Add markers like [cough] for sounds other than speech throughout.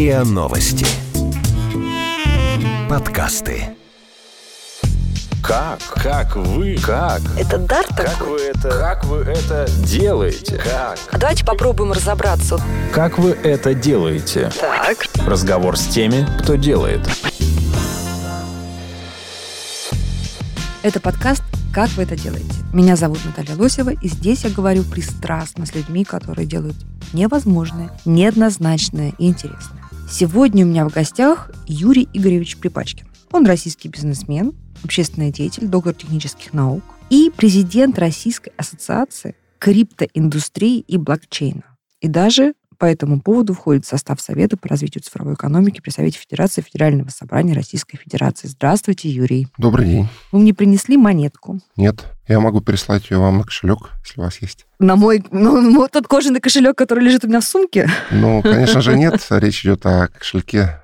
РИА Новости. Подкасты. Как? Как вы? Как? Это дар Как такой? вы это? Как вы это делаете? Как? А давайте попробуем разобраться. Как вы это делаете? Так. Разговор с теми, кто делает. Это подкаст «Как вы это делаете?». Меня зовут Наталья Лосева, и здесь я говорю пристрастно с людьми, которые делают невозможное, неоднозначное и интересное. Сегодня у меня в гостях Юрий Игоревич Припачкин. Он российский бизнесмен, общественный деятель, доктор технических наук и президент Российской ассоциации криптоиндустрии и блокчейна. И даже по этому поводу входит в состав Совета по развитию цифровой экономики при Совете Федерации Федерального собрания Российской Федерации. Здравствуйте, Юрий. Добрый день. Вы мне принесли монетку. Нет, я могу переслать ее вам на кошелек, если у вас есть. На мой, ну, ну, тот кожаный кошелек, который лежит у меня в сумке. Ну, [laughs] конечно же, нет. Речь идет о кошельке,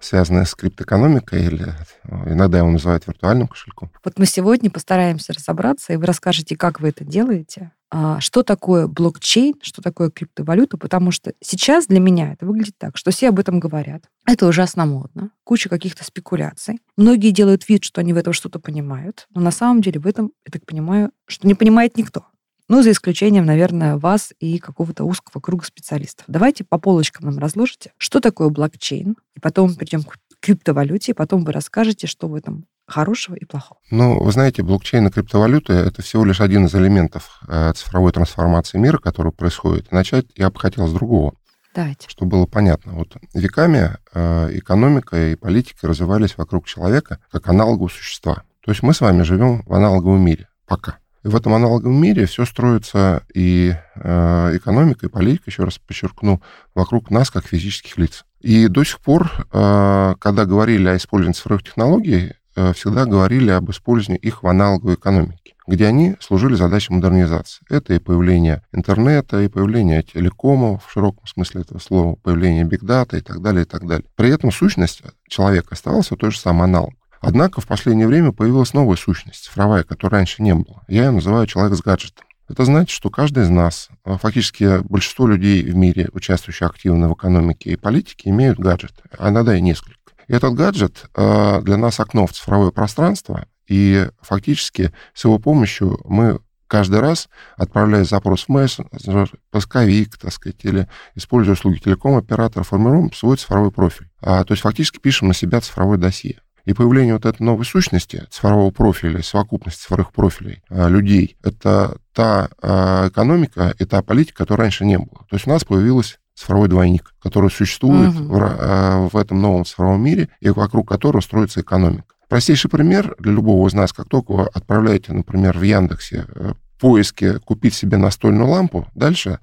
связанном с криптоэкономикой, или э, иногда его называют виртуальным кошельком. Вот мы сегодня постараемся разобраться, и вы расскажете, как вы это делаете, что такое блокчейн, что такое криптовалюта, потому что сейчас для меня это выглядит так, что все об этом говорят. Это ужасно модно, куча каких-то спекуляций. Многие делают вид, что они в этом что-то понимают, но на самом деле в этом, я так понимаю, что не понимает никто. Ну, за исключением, наверное, вас и какого-то узкого круга специалистов. Давайте по полочкам нам разложите, что такое блокчейн, и потом перейдем к криптовалюте, и потом вы расскажете, что в этом хорошего и плохого. Ну, вы знаете, блокчейн и криптовалюты — это всего лишь один из элементов э, цифровой трансформации мира, который происходит. Начать я бы хотел с другого, Давайте. чтобы было понятно. Вот веками э, экономика и политика развивались вокруг человека как аналогового существа. То есть мы с вами живем в аналоговом мире пока. И в этом аналоговом мире все строится и э, экономика, и политика, еще раз подчеркну, вокруг нас, как физических лиц. И до сих пор, э, когда говорили о использовании цифровых технологий, э, всегда говорили об использовании их в аналоговой экономике, где они служили задачей модернизации. Это и появление интернета, и появление телекомов в широком смысле этого слова, появление бигдата и так далее, и так далее. При этом сущность человека оставалась той же самой аналог. Однако в последнее время появилась новая сущность, цифровая, которой раньше не было. Я ее называю человек с гаджетом. Это значит, что каждый из нас, а фактически большинство людей в мире, участвующих активно в экономике и политике, имеют гаджет, а иногда и несколько. И этот гаджет э, для нас окно в цифровое пространство, и фактически с его помощью мы каждый раз, отправляя запрос в мессенджер, поисковик, так сказать, или используя услуги телеком-оператора, формируем свой цифровой профиль. А, то есть фактически пишем на себя цифровое досье. И появление вот этой новой сущности, цифрового профиля, совокупности цифровых профилей э, людей, это та э, экономика и та политика, которой раньше не было. То есть у нас появилась цифровой двойник, который существует Мгм. в, э, в этом новом цифровом мире и вокруг которого строится экономика. Простейший пример для любого из нас, как только вы отправляете, например, в Яндексе э, поиске купить себе настольную лампу, дальше,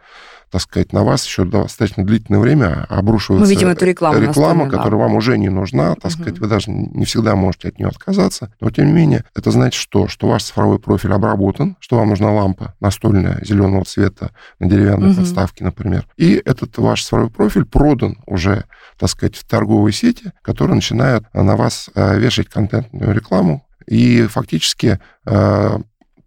так сказать, на вас еще достаточно длительное время обрушивается Мы видим эту рекламу реклама, которая вам уже не нужна, так сказать, вы даже не всегда можете от нее отказаться, но тем не менее это значит что? Что ваш цифровой профиль обработан, что вам нужна лампа настольная зеленого цвета на деревянной Мгм. подставке, например, и этот ваш цифровой профиль продан уже, так сказать, в торговые сети, которые начинают э, на вас э, вешать контентную рекламу и фактически э,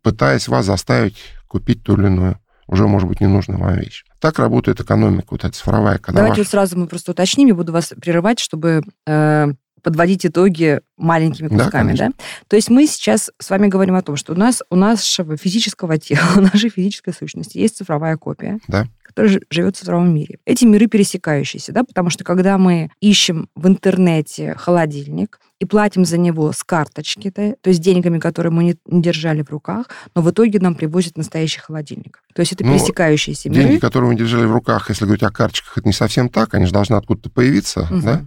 пытаясь вас заставить купить ту или иную уже, может быть, ненужную вам вещь. Так работает экономика, вот эта цифровая, когда Давайте вот сразу мы просто уточним, я буду вас прерывать, чтобы э, подводить итоги маленькими Да, кусками, да, конечно. То есть мы сейчас с вами говорим о том, что у нас у нашего физического тела, у [laughs] нашей физической сущности есть цифровая копия, Да. Которая жи- живет в цифровом мире. Эти миры пересекающиеся, да, потому что когда мы ищем в интернете холодильник и платим за него с карточки, да, то есть деньгами, которые мы не, не держали в руках, но в итоге нам привозят настоящий холодильник. То есть это Ну, пересекающиеся Деньги, миры. которые вы держали в руках, если говорить о карточках, это не совсем так, они же должны откуда-то появиться, Мгм. да,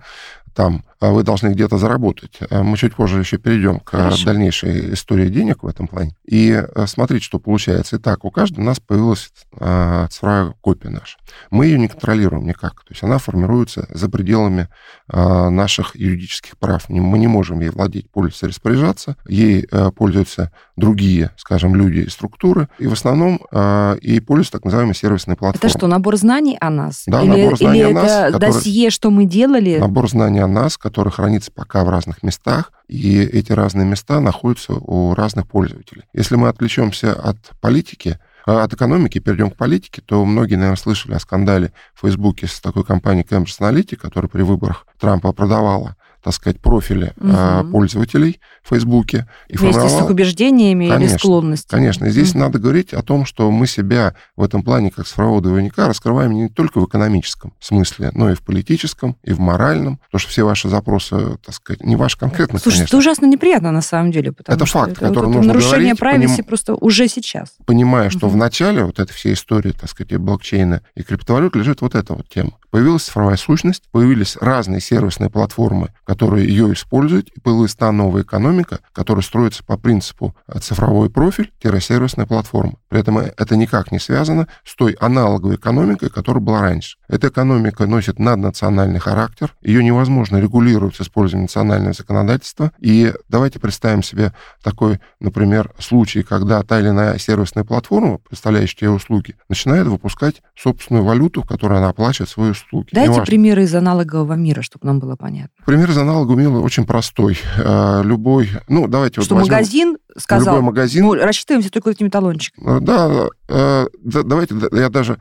там, вы должны где-то заработать. А Мы чуть позже еще перейдем к Хорошо. дальнейшей истории денег в этом плане. И э, смотрите, что получается. Итак, у каждого у нас появилась а, цифровая копия наша. Мы ее не контролируем никак. То есть она формируется за пределами а, наших юридических прав. Мы не можем ей владеть, пользоваться, распоряжаться. Ей э, пользуются другие, скажем, люди и структуры. И в основном а, ей пользуются так называемые сервисные платформы. Это что, набор знаний о нас? Да, или, набор знаний или о нас, это который- досье, что мы делали? Набор знаний о нас, который хранится пока в разных местах, и эти разные места находятся у разных пользователей. Если мы отвлечемся от политики, а от экономики перейдем к политике, то многие, наверное, слышали о скандале в Фейсбуке с такой компанией Cambridge Analytica, которая при выборах Трампа продавала так сказать, профили угу. пользователей в Фейсбуке. И Вместе формировал... с их убеждениями конечно, или склонностями. Конечно. И здесь угу. надо говорить о том, что мы себя в этом плане, как цифрового двойника, раскрываем не только в экономическом смысле, но и в политическом, и в моральном. Потому что все ваши запросы, так сказать, не ваши конкретно, Слушай, конечно. это ужасно неприятно на самом деле. Это факт, это, который вот, нужно нарушение поним... просто уже сейчас. Понимая, что угу. в начале вот этой всей истории, так сказать, блокчейна и криптовалют лежит вот эта вот тема. Появилась цифровая сущность, появились разные сервисные платформы, которые ее используют, и появилась та новая экономика, которая строится по принципу цифровой профиль-сервисная платформа. При этом это никак не связано с той аналоговой экономикой, которая была раньше. Эта экономика носит наднациональный характер, ее невозможно регулировать с использованием национального законодательства. И давайте представим себе такой, например, случай, когда та или иная сервисная платформа, представляющая услуги, начинает выпускать собственную валюту, в которой она оплачивает свои услуги услуги. Дайте Неважно. примеры из аналогового мира, чтобы нам было понятно. Пример из аналогового мира очень простой. А, любой, ну, давайте Что вот возьмем, магазин сказал, любой магазин, мы рассчитываемся только этими талончиками. А, да, а, давайте я даже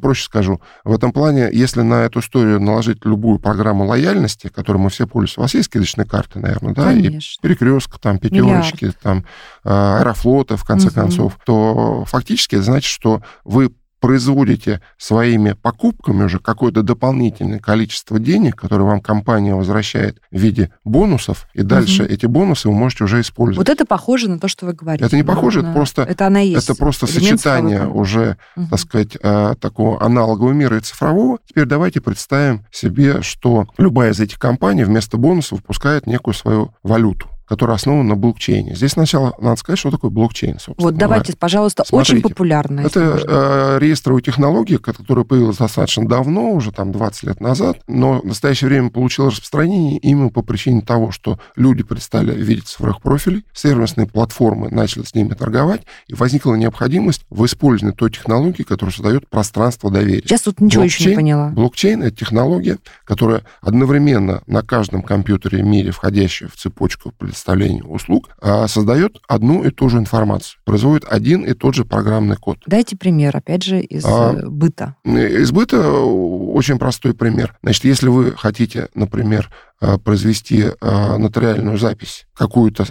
проще скажу. В этом плане, если на эту историю наложить любую программу лояльности, которой мы все пользуемся, у вас есть кредитные карты, наверное, да? Конечно. И перекрестка, там, пятерочки, Миллиард. там, аэрофлота, в конце угу. концов, то фактически это значит, что вы производите своими покупками уже какое-то дополнительное количество денег, которое вам компания возвращает в виде бонусов, и дальше угу. эти бонусы вы можете уже использовать. Вот это похоже на то, что вы говорите. Это не похоже, это просто, это, она есть это просто сочетание уже, угу. так сказать, э, такого аналогового мира и цифрового. Теперь давайте представим себе, что любая из этих компаний вместо бонусов выпускает некую свою валюту который основан на блокчейне. Здесь сначала надо сказать, что такое блокчейн, собственно. Вот давайте, говоря. пожалуйста, Смотрите, очень популярно. Это э, реестровая технология, которая появилась достаточно давно, уже там 20 лет назад, но в настоящее время получила распространение именно по причине того, что люди перестали видеть цифровых профилей, сервисные платформы начали с ними торговать, и возникла необходимость в использовании той технологии, которая создает пространство доверия. Сейчас тут ничего блокчейн, еще не поняла. Блокчейн — это технология, которая одновременно на каждом компьютере в мире, входящая в цепочку предоставления услуг, а, создает одну и ту же информацию, производит один и тот же программный код. Дайте пример, опять же, из а, э, быта. Из быта очень простой пример. Значит, если вы хотите, например, а, произвести нотариальную запись, какую-то,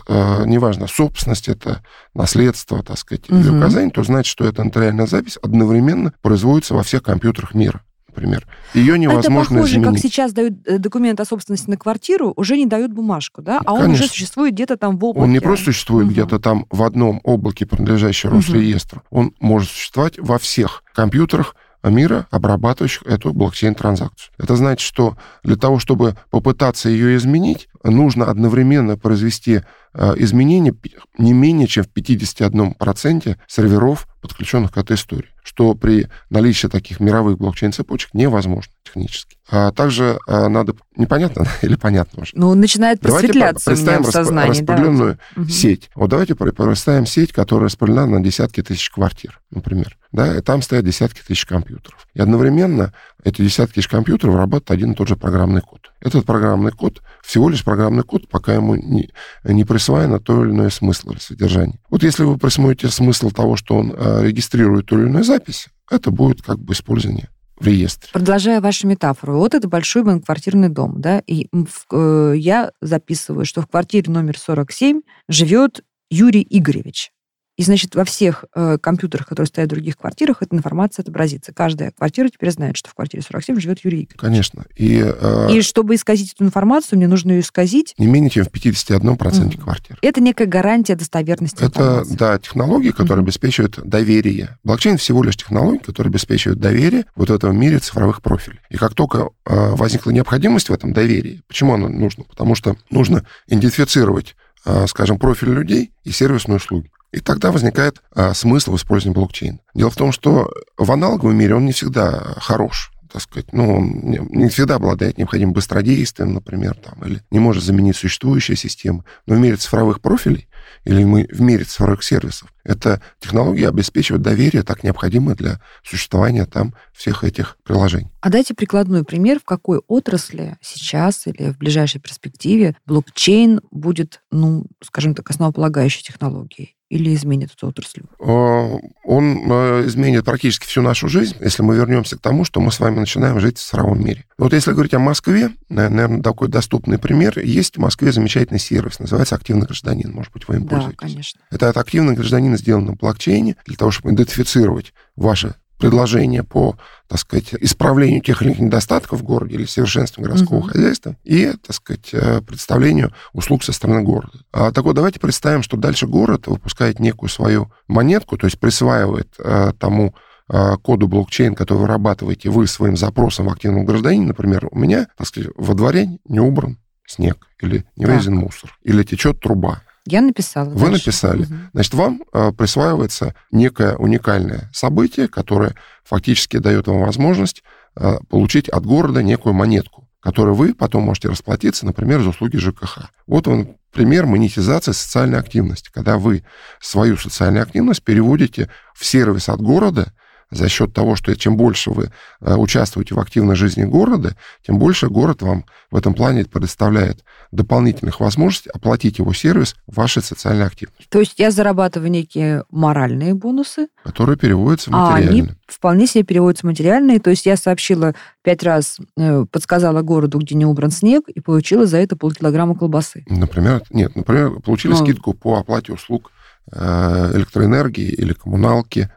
неважно, собственность это, наследство, так сказать, угу. или указание, то значит, что эта нотариальная запись одновременно производится во всех компьютерах мира например. Ее невозможно Это похоже, изменить. как сейчас дают э, документ о собственности на квартиру, уже не дают бумажку, да? А Конечно. он уже существует где-то там в облаке. Он не просто существует угу. где-то там в одном облаке, принадлежащем угу. Росреестру. Он может существовать во всех компьютерах, мира, обрабатывающих эту блокчейн-транзакцию. Это значит, что для того, чтобы попытаться ее изменить, нужно одновременно произвести э, изменения не менее чем в 51% серверов, подключенных к этой истории, что при наличии таких мировых блокчейн-цепочек невозможно технически. А также а, надо... Непонятно [laughs] или понятно уже? Ну, начинает просветляться давайте представим в сознании. распределенную давайте. сеть. Вот давайте представим сеть, которая распределена на десятки тысяч квартир, например. Да, и там стоят десятки тысяч компьютеров. И одновременно эти десятки тысяч компьютеров работают один и тот же программный код. Этот программный код всего лишь программный код, пока ему не, не присвоено то или иное смысл или содержание. Вот если вы присвоите смысл того, что он э, регистрирует ту или иную запись, это будет как бы использование в реестре. Продолжая вашу метафору, вот это большой многоквартирный дом, да, и э, я записываю, что в квартире номер 47 живет Юрий Игоревич. И, значит, во всех э, компьютерах, которые стоят в других квартирах, эта информация отобразится. Каждая квартира теперь знает, что в квартире 47 живет Юрий Игоревич. Конечно. И, э, и чтобы исказить эту информацию, мне нужно ее исказить... Не менее чем в 51% mm. квартир. Это некая гарантия достоверности Это, информации. да, технологии, которые mm. обеспечивают доверие. Блокчейн всего лишь технологии, которые обеспечивают доверие вот в этом мире цифровых профилей. И как только э, возникла необходимость в этом доверии, почему оно нужно? Потому что нужно идентифицировать э, скажем, профиль людей и сервисные услуги. И тогда возникает а, смысл в использовании блокчейна. Дело в том, что в аналоговом мире он не всегда хорош так сказать, ну, он не всегда обладает необходимым быстродействием, например, там, или не может заменить существующие системы. Но в мире цифровых профилей или мы в мире цифровых сервисов, эта технология обеспечивает доверие, так необходимое для существования там всех этих приложений. А дайте прикладной пример, в какой отрасли сейчас или в ближайшей перспективе блокчейн будет, ну, скажем так, основополагающей технологией. Или изменит эту отрасль? Э, он э, изменит практически всю нашу жизнь, если мы вернемся к тому, что мы с вами начинаем жить в цифровом мире. Вот если говорить о Москве, наверное, такой доступный пример. Есть в Москве замечательный сервис, называется «Активный гражданин». Может быть, вы им Да, пользуетесь. конечно. Это от активного гражданина сделано на блокчейне для того, чтобы идентифицировать ваше предложение по, так сказать, исправлению тех или иных недостатков в городе или совершенствованию городского Мгм. хозяйства и, так сказать, э, представлению услуг со стороны города. А, так вот, давайте представим, что дальше город выпускает некую свою монетку, то есть присваивает э, тому э, коду блокчейн, который вырабатываете вы своим запросом в активном гражданине, например, у меня, так сказать, во дворе не убран снег, или не вывезен мусор, или течет труба. Я написала. Вы дальше. написали. Мгм. Значит, вам э, присваивается некое уникальное событие, которое фактически дает вам возможность э, получить от города некую монетку, которой вы потом можете расплатиться, например, за услуги ЖКХ. Вот он пример монетизации социальной активности, когда вы свою социальную активность переводите в сервис от города за счет того, что чем больше вы э, участвуете в активной жизни города, тем больше город вам в этом плане предоставляет дополнительных возможностей оплатить его сервис вашей социальной активности, То есть я зарабатываю некие моральные бонусы, которые переводятся в а они материальные. вполне себе переводятся в материальные. То есть я сообщила пять раз, э, подсказала городу, где не убран снег, и получила за это полкилограмма колбасы. Например, нет, например, получили Ну. скидку по оплате услуг э, электроэнергии или коммуналки,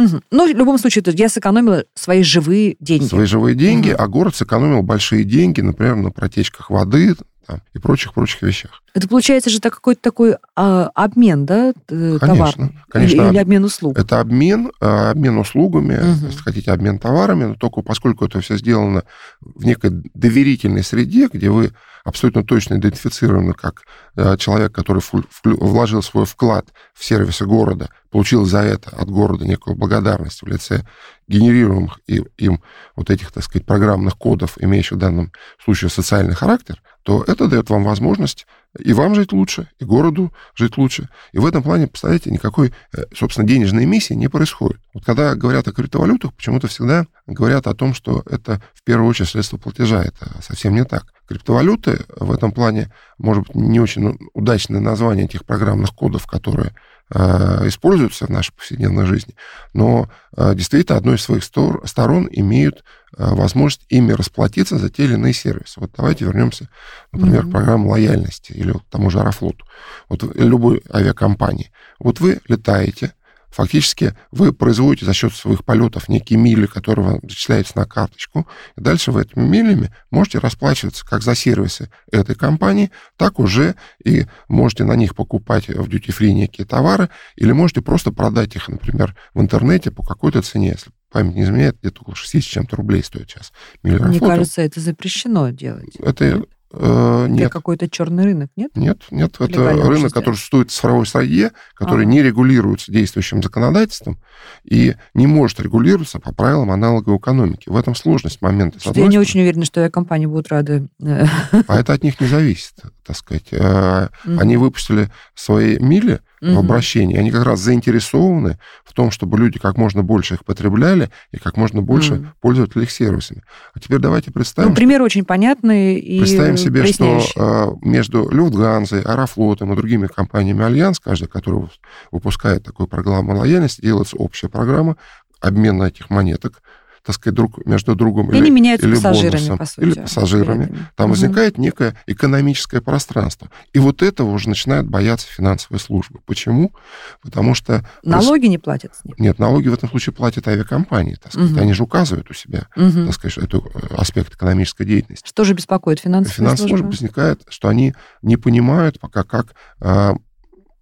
Мгм. Ну, в любом случае, я сэкономила свои живые деньги. свои живые деньги, Мгм. а город сэкономил большие деньги, например, на протечках воды там, и прочих-прочих вещах. Это получается же так, какой-то такой а, обмен, да, т- Конечно, товарный? конечно. Или, или обмен услуг? Это обмен, э, обмен услугами, Мгм. если хотите, обмен товарами, но только поскольку это все сделано в некой доверительной среде, где вы абсолютно точно идентифицированы как э, человек, который вложил свой вклад в сервисы города, получил за это от города некую благодарность в лице генерируемых им вот этих, так сказать, программных кодов, имеющих в данном случае социальный характер, то это дает вам возможность и вам жить лучше, и городу жить лучше. И в этом плане, представляете, никакой, э, собственно, денежной эмиссии не происходит. Вот когда говорят о криптовалютах, почему-то всегда говорят о том, что это в первую очередь средство платежа. Это совсем не так. Криптовалюты в этом плане, может быть, не очень удачное название этих программных кодов, которые используются в нашей повседневной жизни, но э, действительно одной из своих стор- сторон имеют э, возможность ими расплатиться за те или иные сервисы. Вот давайте вернемся, например, Мгм. к программе лояльности или к тому же Аэрофлоту. Вот любой авиакомпании. Вот вы летаете, фактически вы производите за счет своих полетов некие мили, которые вам зачисляются на карточку, и дальше вы этими милями можете расплачиваться как за сервисы этой компании, так уже и можете на них покупать в duty-free некие товары, или можете просто продать их, например, в интернете по какой-то цене, если память не изменяет, где-то около 60 с чем-то рублей стоит сейчас. миля Мне Аэрофлота. кажется, это запрещено делать. Это э, Это нет. какой-то черный рынок, нет? Нет, нет, это Легально рынок, обществе. который существует в цифровой среде, который Ага. не регулируется действующим законодательством и не может регулироваться по правилам аналоговой экономики. В этом сложность момента. я не стороны. очень уверена, что компании будут рады. э, А это от них не зависит, так сказать. Э. Они выпустили свои мили в обращении. Они как раз заинтересованы в том, чтобы люди как можно больше их потребляли и как можно больше Мгм. пользовались их сервисами. А теперь давайте представим, Ну, пример очень понятный и Представим себе, что э, между Люфтганзой, Аэрофлотом и другими компаниями Альянс, каждый, который вып- выпускает такую программу лояльности, делается общая программа обмена этих монеток, так сказать, друг между другом И они меняются или пассажирами, бонусом, по сути. или пассажирами. Там Мгм. возникает некое экономическое пространство. И вот этого уже начинают бояться финансовые службы. Почему? Потому что... Налоги не платят с них. Нет, налоги в этом случае платят авиакомпании. Так сказать. Мгм. Они же указывают у себя, Мгм. так сказать, эту э, аспект экономической деятельности. Что же беспокоит финансовые Финансовая службы? служба возникает, что они не понимают пока, как а,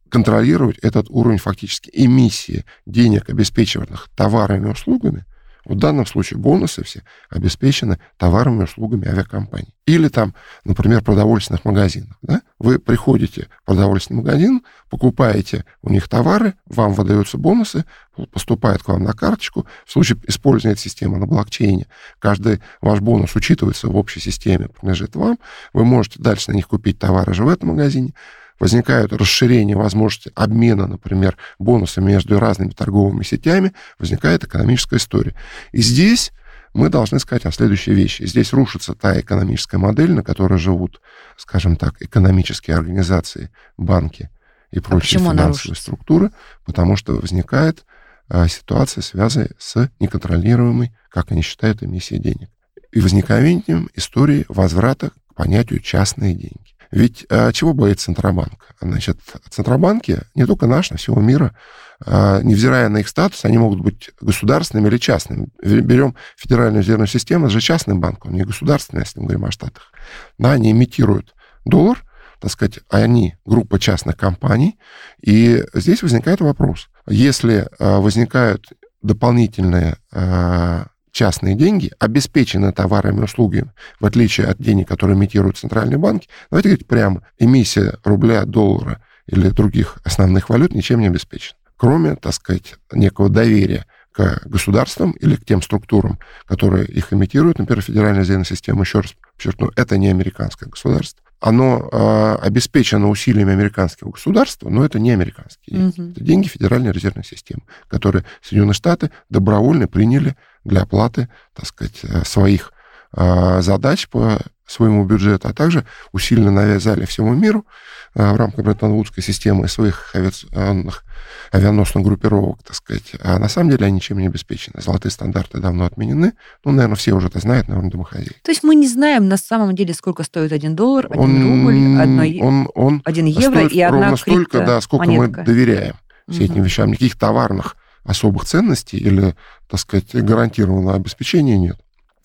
контролировать этот уровень фактически эмиссии денег, обеспечиваемых товарами и услугами. В данном случае бонусы все обеспечены товарами и услугами авиакомпаний. Или там, например, продовольственных магазинов. Да? Вы приходите в продовольственный магазин, покупаете у них товары, вам выдаются бонусы, поступает к вам на карточку. В случае использования этой системы на блокчейне каждый ваш бонус учитывается в общей системе, принадлежит вам. Вы можете дальше на них купить товары же в этом магазине. Возникают расширения возможности обмена, например, бонусами между разными торговыми сетями. Возникает экономическая история. И здесь мы должны сказать о следующей вещи. Здесь рушится та экономическая модель, на которой живут, скажем так, экономические организации, банки и прочие почему она финансовые структуры, потому что возникает а, ситуация, связанная с неконтролируемой, как они считают, эмиссией денег. И возникновением истории возврата к понятию частные деньги. Ведь а, чего боится Центробанк? Значит, Центробанки, не только наш, но всего мира, а, невзирая на их статус, они могут быть государственными или частными. Берем Федеральную резервную систему, это же частный банк, он не государственный, если мы говорим о Штатах. Да, они имитируют доллар, так сказать, они группа частных компаний, и здесь возникает вопрос. Если а, возникают дополнительные а, частные деньги, обеспечены товарами и услугами, в отличие от денег, которые имитируют центральные банки, давайте говорить прямо, эмиссия рубля, доллара или других основных валют ничем не обеспечена. Кроме, так сказать, некого доверия к государствам или к тем структурам, которые их имитируют. Например, Федеральная резервная система, еще раз подчеркну, это не американское государство. Оно э, обеспечено усилиями американского государства, но это не американские деньги. Мгм. Это деньги Федеральной резервной системы, которые Соединенные Штаты добровольно приняли для оплаты, так сказать, э, своих э, задач по своему бюджету, а также усиленно навязали всему миру э, в рамках Бреттон-Вудской системы своих авиационных, авианосных группировок, так сказать. А на самом деле они ничем не обеспечены. Золотые стандарты давно отменены. Ну, наверное, все уже это знают, наверное, домохозяйки. То есть мы не знаем на самом деле, сколько стоит один доллар, один Он- рубль, одно он, он один евро и одна ровно столько, да, сколько мы криптомонетка. доверяем всем этим Мгм. вещам. Никаких товарных особых ценностей или, так сказать, гарантированного обеспечения нет.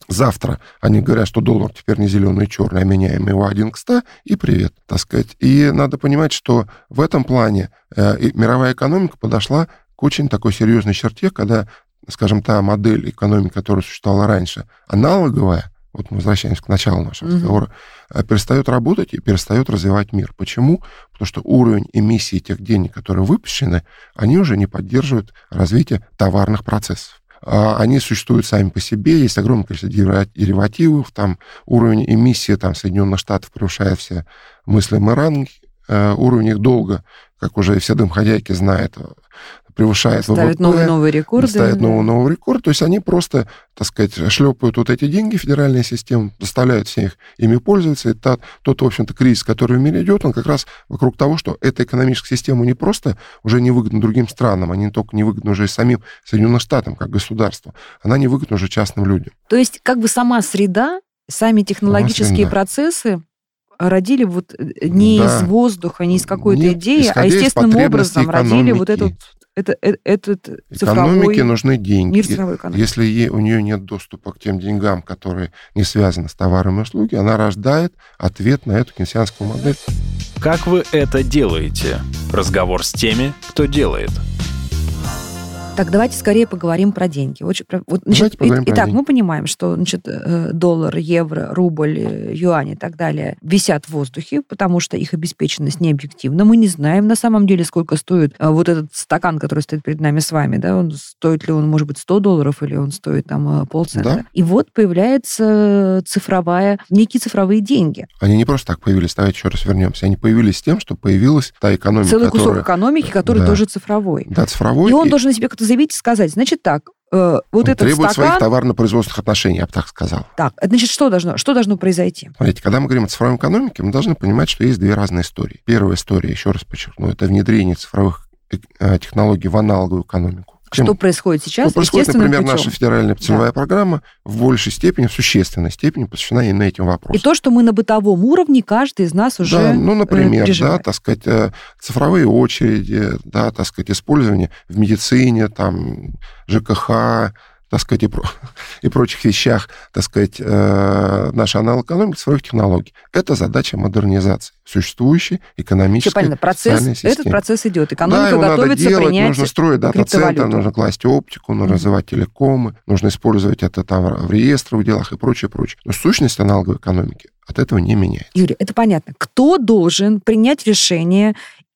Завтра они говорят, что доллар теперь не зеленый и черный, а меняем его один к 100, и привет, так сказать. И надо понимать, что в этом плане э, мировая экономика подошла к очень такой серьезной черте, когда, скажем, та модель экономики, которая существовала раньше, аналоговая, вот мы возвращаемся к началу нашего Мгм. разговора, э, перестает работать и перестает развивать мир. Почему? Потому что уровень эмиссии тех денег, которые выпущены, они уже не поддерживают развитие товарных процессов. А Они существуют сами по себе, есть огромное количество деривативов, там уровень эмиссии там, Соединенных Штатов превышает все мыслимые ранги, э, уровень их долга, как уже все домохозяйки знают, превышает Ставят ВВП, новые, новые рекорды. ставят новый, новый рекорд. То есть они просто, так сказать, шлепают вот эти деньги, федеральная система, заставляют всех ими пользоваться. И та- тот, в общем-то, кризис, который в мире идет, он как раз вокруг того, что эта экономическая система не просто уже невыгодна другим странам, они не только невыгодны уже и самим Соединенным Штатам как государству, она невыгодна уже частным людям. То есть как бы сама среда, сами технологические среда. процессы родили вот э, не Да. из воздуха, не из какой-то Нет, идеи, а естественным образом родили вот экономики. этот, это, э- этот цифровой Экономике нужны деньги. мир цифровой экономики. Если ей- у нее нет доступа к тем деньгам, которые не связаны с товарами и услуги, она рождает ответ на эту кейнсианскую модель. Как вы это делаете? Разговор с теми, кто делает. Так, давайте скорее поговорим про деньги. Очень про- вот, значит, и- про итак, деньги. мы понимаем, что значит, э, доллар, евро, рубль, э, юань и так далее висят в воздухе, потому что их обеспеченность не объективна. Мы не знаем на самом деле, сколько стоит э, вот этот стакан, который стоит перед нами с вами. Да? Он, стоит ли он, может быть, 100 долларов или он стоит там полцента. Да. И вот появляется цифровая, некие цифровые деньги. Они не просто так появились, давайте еще раз вернемся. Они появились тем, что появилась та экономика, Целый кусок которая... экономики, который Да. тоже цифровой. Да, цифровой. И он и должен себе как-то заявить и сказать, значит так, э, вот он этот требует стакан... своих товарно-производственных отношений, я бы так сказал. Так, значит, что должно, что должно произойти? Смотрите, когда мы говорим о цифровой экономике, мы должны понимать, что есть две разные истории. Первая история, еще раз подчеркну, это внедрение цифровых э, технологий в аналоговую экономику. Чем- Что происходит сейчас? что происходит, естественным например, путем. наша федеральная целевая программа в большей степени, в существенной степени посвящена именно этим И вопросам. то, что мы на бытовом уровне, каждый из нас уже да, ну, например, да, так сказать, э, цифровые очереди, да, так сказать, использование в медицине, там, ЖКХ, так сказать, и, про- [laughs] и прочих вещах, так сказать, э, наша аналог экономики цифровых технологий. Это задача модернизации существующей Все экономической понятно, процесс, системы. этот процесс идет. да, Экономика его надо готовится делать, принять нужно строить дата-центр, нужно класть оптику, нужно Мгм. развивать телекомы, нужно использовать это там в реестровых делах и прочее, прочее. Но сущность аналоговой экономики от этого не меняется. Юрий, это понятно. Кто должен принять решение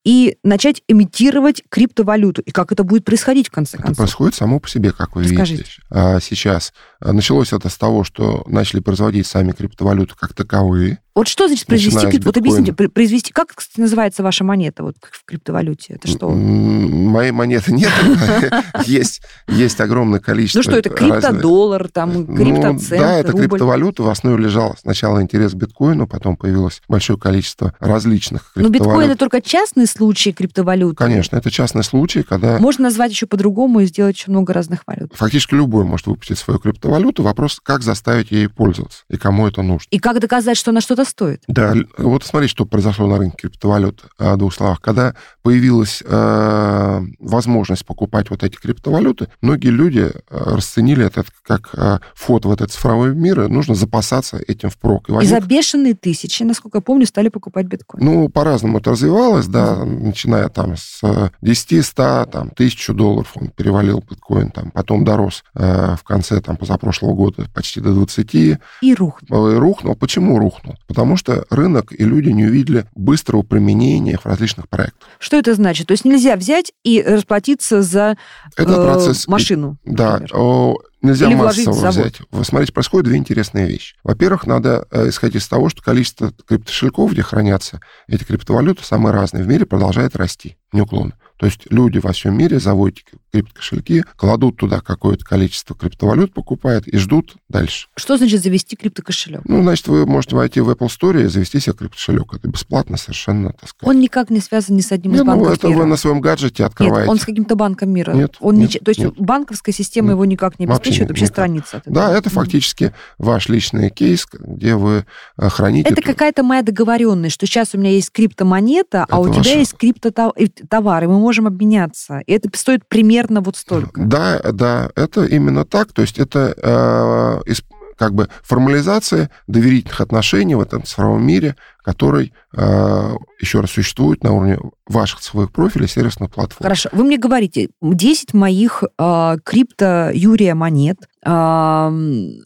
и начать имитировать криптовалюту? И как это будет происходить в конце Это концов? происходит само по себе, как вы Расскажите. видите. А, Сейчас А, началось это с того, что начали производить сами криптовалюты как таковые. Вот что значит произвести Начиная крипту? Вот объясните, произвести, как называется ваша монета вот в криптовалюте? Это что? Моей монеты нет. [laughs] Есть, есть огромное количество. Ну что это, криптодоллар, там, Ну, криптоцент, да, это криптовалюта. В основе лежал сначала интерес к биткоину, потом появилось большое количество различных Но биткоин криптовалют. это только частный случай криптовалюты. Конечно, это частный случай, когда Можно назвать еще по-другому и сделать еще много разных валют. фактически любой может выпустить свою криптовалюту. Вопрос, как заставить ей пользоваться и кому это нужно. И как доказать, что она что-то стоит? Да, вот смотри, что произошло на рынке криптовалют а, в двух словах. Когда появилась э, возможность покупать вот эти криптовалюты, многие люди э, расценили это как э, вход в этот цифровой мир, и нужно запасаться этим впрок. И И возник- за бешеные тысячи, насколько я помню, стали покупать биткоин. Ну, по-разному это развивалось, да, начиная там с э, 10, 100, там, 1000 долларов он перевалил биткоин, там, потом дорос э, в конце там позапрошлого года почти до 20, И рухнул. э, рухнул. Почему рухнул? Потому что рынок и люди не увидели быстрого применения в различных проектах. Что это значит? То есть нельзя взять и расплатиться за Это э, процесс... машину. Да, например. нельзя Или массово взять. Вы смотрите, происходят две интересные вещи. Во-первых, надо э, исходить из того, что количество криптокошельков, где хранятся эти криптовалюты, самые разные в мире, продолжает расти неуклонно. То есть люди во всем мире заводят криптокошельки, кладут туда какое-то количество криптовалют, покупают и ждут дальше. Что значит завести криптокошелек? Ну, значит, вы можете войти в Apple Store и завести себе криптокошелек. Это бесплатно совершенно, так сказать. Он никак не связан ни с одним из Не, ну, банков это мира. вы на своем гаджете Нет, открываете. он с каким-то банком мира. Нет, он нет, ниче- То есть нет. банковская система Нет. его никак не Вообще обеспечивает, вообще никак. страница. Да, это фактически ваш личный кейс, где вы э, храните... Это какая-то моя договоренность, что сейчас у меня есть криптомонета, а Это у тебя ваша- есть криптотовар, и мы можем обменяться. И это стоит примерно вот столько. Да, да, это именно так. То есть это э, как бы формализация доверительных отношений в этом цифровом мире, который, э, еще раз, существует на уровне ваших цифровых профилей, сервисных платформ. Хорошо. Вы мне говорите, 10 моих э, крипто Юрия монет э,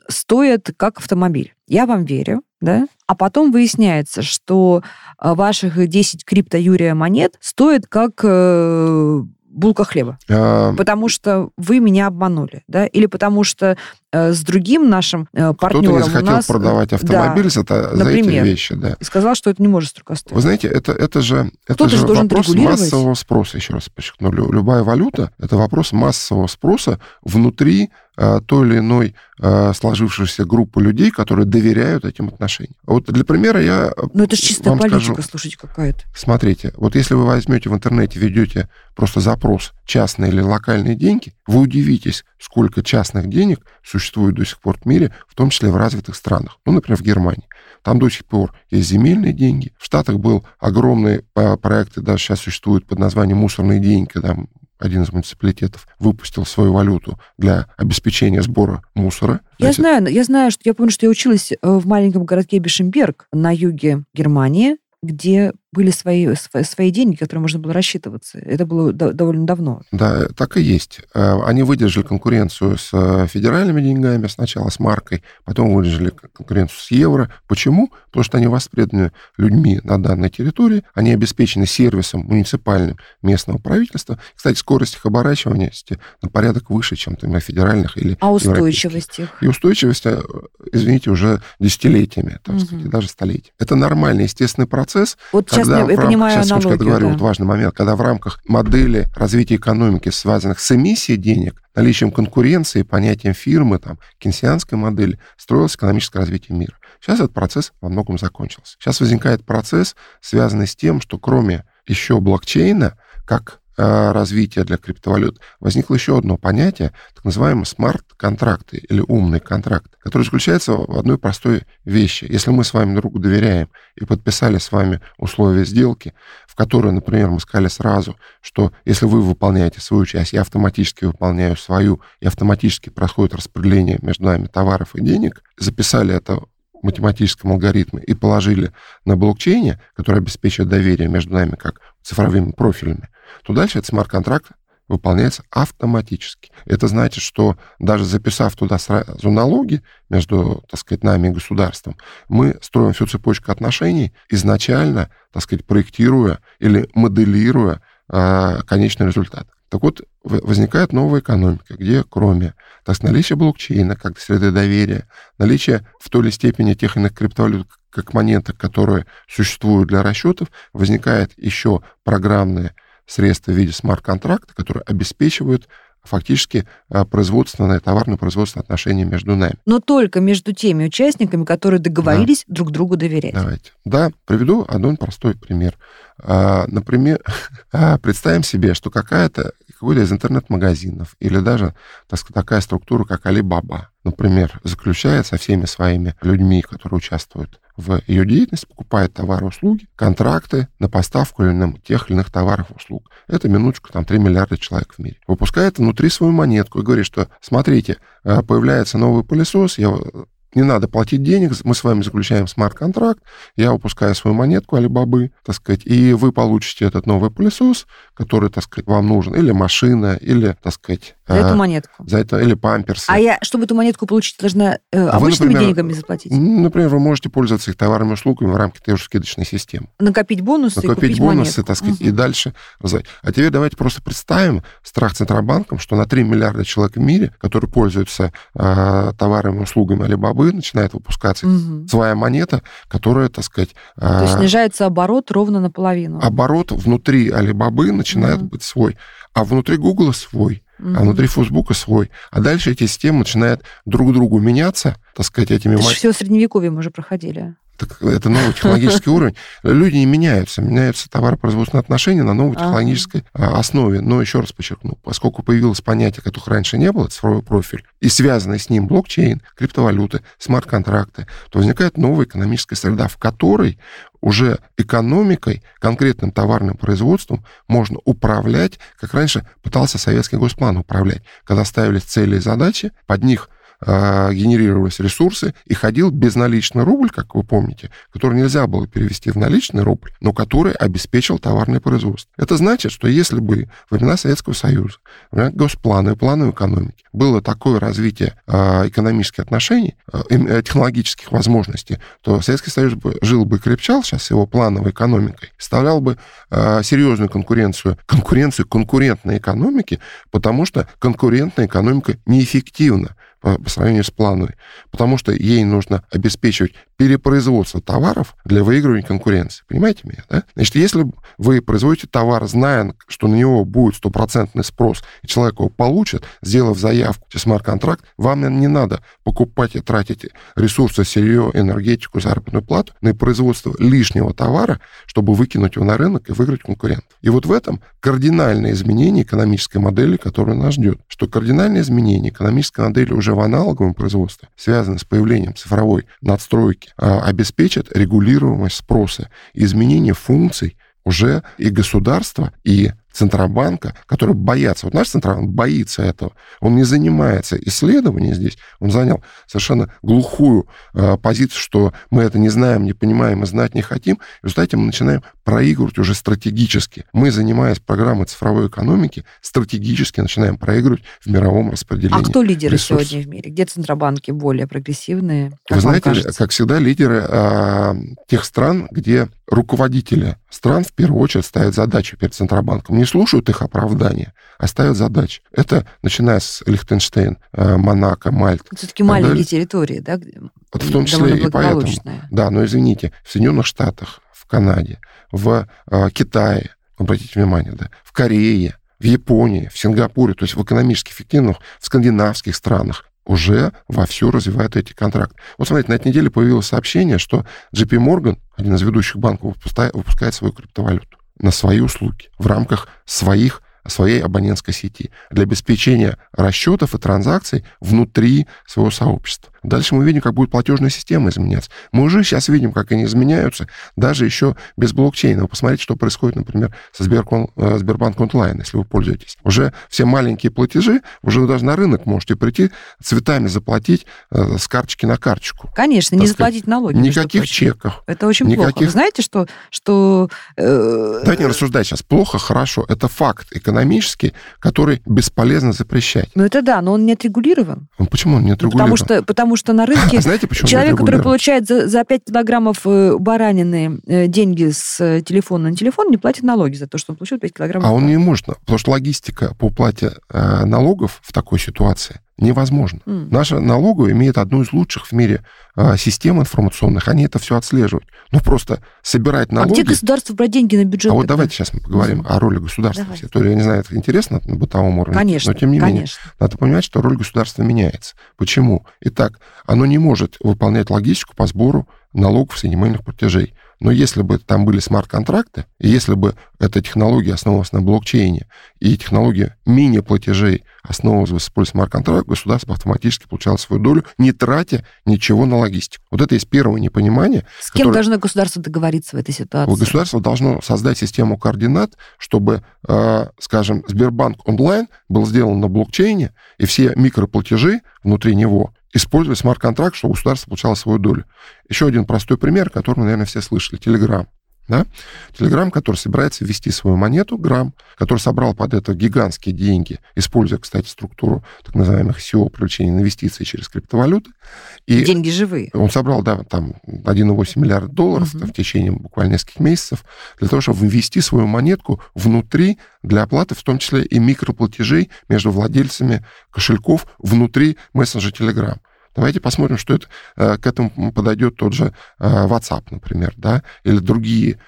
стоят как автомобиль. Я вам верю, да? А потом выясняется, что э, ваших 10 крипто Юрия монет стоят как э, булка хлеба. Э, Потому что вы меня обманули, да? Или потому что с другим нашим э, Кто-то партнером не захотел нас... э, продавать автомобиль за, та- за эти например. вещи, да. И сказал, что это не может столько стоить. Вы знаете, это, это же, это же же вопрос массового спроса, еще раз подчеркну. Лю- Любая валюта – это вопрос массового спроса внутри э, той или иной э, сложившейся группы людей, которые доверяют этим отношениям. Вот для примера я э, Ну, это же чистая политика, скажу. слушайте, какая-то. Смотрите, вот если вы возьмете в интернете, ведете просто запрос частные или локальные деньги, вы удивитесь, сколько частных денег существует до сих пор в мире, в том числе в развитых странах. Ну, например, в Германии. Там до сих пор есть земельные деньги. В Штатах был огромный э, проект, и даже сейчас существует под названием «Мусорные деньги», когда один из муниципалитетов выпустил свою валюту для обеспечения сбора мусора. Я Знаете, знаю, я знаю, что я помню, что я училась э, в маленьком городке Бишемберг на юге Германии, где были свои, свои, деньги, которые можно было рассчитываться. Это было до- довольно давно. Да, так и есть. Э, Они выдержали конкуренцию с э, федеральными деньгами, сначала с маркой, потом выдержали кон- конкуренцию с евро. Почему? Потому что они воспреданы людьми на данной территории, они обеспечены сервисом муниципальным местного правительства. Кстати, скорость их оборачивания на порядок выше, чем там, на федеральных или А устойчивость их? И устойчивость, э, извините, уже десятилетиями, так Мгм. сказать, даже столетиями. Это нормальный, естественный процесс, Вот сейчас когда я, в я рамках- понимаю сейчас, аналогию. договорю, да. вот важный момент, когда в рамках модели развития экономики, связанных с эмиссией денег, наличием конкуренции, понятием фирмы, там, кейнсианской модели, строилось экономическое развитие мира. Сейчас этот процесс во многом закончился. Сейчас возникает процесс, связанный с тем, что кроме еще блокчейна, как развития для криптовалют, возникло еще одно понятие, так называемые смарт-контракты или умные контракты, которые заключаются в одной простой вещи. Если мы с вами другу доверяем и подписали с вами условия сделки, в которые, например, мы сказали сразу, что если вы выполняете свою часть, я автоматически выполняю свою, и автоматически происходит распределение между нами товаров и денег, записали это математическом алгоритме и положили на блокчейне, который обеспечивает доверие между нами как цифровыми профилями, то дальше этот смарт-контракт выполняется автоматически. Это значит, что даже записав туда сразу налоги между, так сказать, нами и государством, мы строим всю цепочку отношений, изначально, так сказать, проектируя или моделируя э, конечный результат. Так вот, возникает новая экономика, где кроме так сказать, наличия блокчейна как среды доверия, наличия в той или степени тех иных криптовалют как монета, которые существуют для расчетов, возникает еще программные средства в виде смарт-контракта, которые обеспечивают фактически а, производственное, товарно-производственное отношение между нами. Но только между теми участниками, которые договорились да. друг другу доверять. Давайте. Да, приведу один простой пример. А, например, [laughs] а, представим себе, что какая-то какой-то из интернет-магазинов или даже так сказать, такая структура, как Alibaba, например, заключает со всеми своими людьми, которые участвуют в ее деятельности, покупает товары услуги, контракты на поставку или на тех или иных товаров услуг. Это, минуточку, там 3 миллиарда человек в мире. Выпускает внутри свою монетку и говорит, что, смотрите, э, появляется новый пылесос, я не надо платить денег, мы с вами заключаем смарт-контракт, я выпускаю свою монетку Алибабы, так сказать, и вы получите этот новый пылесос, который, так сказать, вам нужен, или машина, или, так сказать... За эту а, монетку. За это, или памперсы. А я, чтобы эту монетку получить, должна э, а обычными например, деньгами заплатить? Например, вы можете пользоваться их товарами и услугами в рамках той же скидочной системы. Накопить бонусы Накопить бонусы, монетку. так сказать, угу. и дальше... А теперь давайте просто представим страх Центробанком, что на 3 миллиарда человек в мире, которые пользуются э, товарами и услугами Алибабы, начинает выпускаться угу. своя монета, которая, так сказать... То есть снижается оборот ровно наполовину. Оборот внутри Алибабы начинает угу. быть свой, а внутри Гугла свой mm а внутри Фейсбука свой. А дальше эти системы начинают друг другу меняться, так сказать, этими... Это все в Средневековье мы уже проходили. Это новый технологический уровень. Люди не меняются. Меняются товаропроизводственные отношения на новой технологической а. основе. Но еще раз подчеркну, поскольку появилось понятие, которых раньше не было, цифровой профиль, и связанный с ним блокчейн, криптовалюты, смарт-контракты, то возникает новая экономическая среда, в которой уже экономикой, конкретным товарным производством можно управлять, как раньше пытался советский госплан управлять, когда ставились цели и задачи, под них э, генерировались ресурсы, и ходил безналичный рубль, как вы помните, который нельзя было перевести в наличный рубль, но который обеспечил товарное производство. Это значит, что если бы во времена Советского Союза, времена госплана и плана экономики было такое развитие э, экономических отношений, э, технологических возможностей, то Советский Союз бы жил бы и крепчал сейчас его плановой экономикой, вставлял бы серьезную конкуренцию, конкуренцию конкурентной экономики, потому что конкурентная экономика неэффективна по, сравнению с плановой, потому что ей нужно обеспечивать перепроизводство товаров для выигрывания конкуренции. Понимаете меня, да? Значит, если вы производите товар, зная, что на него будет стопроцентный спрос, и человек его получит, сделав заявку в смарт-контракт, вам не надо покупать и тратить ресурсы, сырье, энергетику, заработную плату на производство лишнего товара, чтобы выкинуть его на рынок и выиграть конкурент. И вот в этом кардинальное изменение экономической модели, которое нас ждет. Что кардинальное изменение экономической модели уже в аналоговом производстве, связанное с появлением цифровой надстройки, а, обеспечат регулируемость спроса, изменение функций уже и государства, и Центробанка, которые боятся. Вот наш Центробанк боится этого. Он не занимается исследованием здесь. Он занял совершенно глухую э, позицию, что мы это не знаем, не понимаем и знать не хотим. И в результате мы начинаем проигрывать уже стратегически. Мы, занимаясь программой цифровой экономики, стратегически начинаем проигрывать в мировом распределении А кто лидеры ресурсов. сегодня в мире? Где Центробанки более прогрессивные? Вы знаете, как всегда, лидеры э, тех стран, где руководители стран в первую очередь ставят задачи перед Центробанком не слушают их оправдания, а ставят задачи. Это начиная с Лихтенштейн, э, Монако, Мальт. Все-таки маленькие далее. территории, да? Вот в том числе и поэтому. Да, но извините, в Соединенных Штатах, в Канаде, в э, Китае, обратите внимание, да, в Корее, в Японии, в Сингапуре, то есть в экономически эффективных, в скандинавских странах, уже вовсю развивают эти контракты. Вот смотрите, на этой неделе появилось сообщение, что JP Morgan, один из ведущих банков, выпускает свою криптовалюту на свои услуги в рамках своих своей абонентской сети для обеспечения расчетов и транзакций внутри своего сообщества. Дальше мы видим, как будет платежная система изменяться. Мы уже сейчас видим, как они изменяются, даже еще без блокчейна. Вы посмотрите, что происходит, например, со э, Сбербанк онлайн, если вы пользуетесь. Уже все маленькие платежи, уже вы даже на рынок можете прийти, цветами заплатить э, с карточки на карточку. Конечно, не заплатить налоги. Никаких чеков. Это очень никаких... плохо. Вы знаете, что... что э... Давайте не рассуждать сейчас. Плохо, хорошо. Это факт экономический, который бесполезно запрещать. Ну это да, но он не отрегулирован. Ну, почему он не отрегулирован? Потому что, потому потому что на рынке а [laughs] знаете, почему человек, который получает за, за 5 килограммов э, баранины э, деньги с э, телефона на телефон, не платит налоги за то, что он получил 5 килограммов. А он не может, потому что логистика по уплате налогов в такой ситуации Невозможно. М. Наша налоговая имеет одну из лучших в мире а, систем информационных. Они это все отслеживают. Ну, просто собирать А налоги... где государство брать деньги на бюджет? А вот давайте сейчас мы поговорим о роли государства. Давайте. То я не знаю, это интересно на бытовом уровне, Конечно, но тем не менее. конечно. Надо понимать, что роль государства меняется. Почему? Итак, оно не может выполнять логистику по сбору налогов с земельных платежей. Но если бы там были смарт-контракты, и если бы эта технология основывалась на блокчейне, и технология мини-платежей основывалась использовании смарт-контракта, государство автоматически получало свою долю, не тратя ничего на логистику. Вот это есть первое непонимание. С кем которое- должно государство договориться в этой ситуации? Государство должно создать систему координат, чтобы, э, скажем, Сбербанк онлайн был сделан на блокчейне, и все микроплатежи внутри него использовали смарт-контракт, чтобы государство получало свою долю. Еще один простой пример, который, наверное, все слышали. Телеграм. Да? Телеграм, который собирается ввести свою монету, грамм, который собрал под это гигантские деньги, используя, кстати, структуру так называемых SEO, привлечения инвестиций через криптовалюты. И Деньги живые. он собрал, да, там 1,8 миллиарда долларов Мгм. в течение буквально нескольких месяцев для того, чтобы ввести свою монетку внутри для оплаты, в том числе и микроплатежей между владельцами кошельков внутри мессенджера Telegram. Давайте посмотрим, что это э, к этому подойдет тот же э, WhatsApp, например, да, или другие.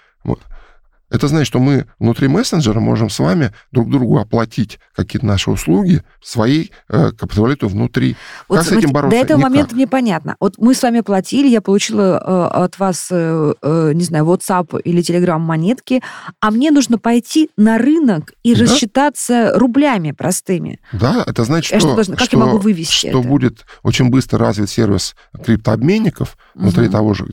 Это значит, что мы внутри мессенджера можем с вами друг другу оплатить какие-то наши услуги своей э, криптовалютой внутри. Вот как с смотрите, этим бороться? До этого Никак. момента мне понятно. Вот мы с вами платили, я получила э, от вас, э, э, не знаю, WhatsApp или Telegram монетки, а мне нужно пойти на рынок и Да. рассчитаться рублями простыми. Да, это значит, что, что должна- как я могу вывести что это? будет очень быстро развит сервис криптообменников внутри Мгм. того же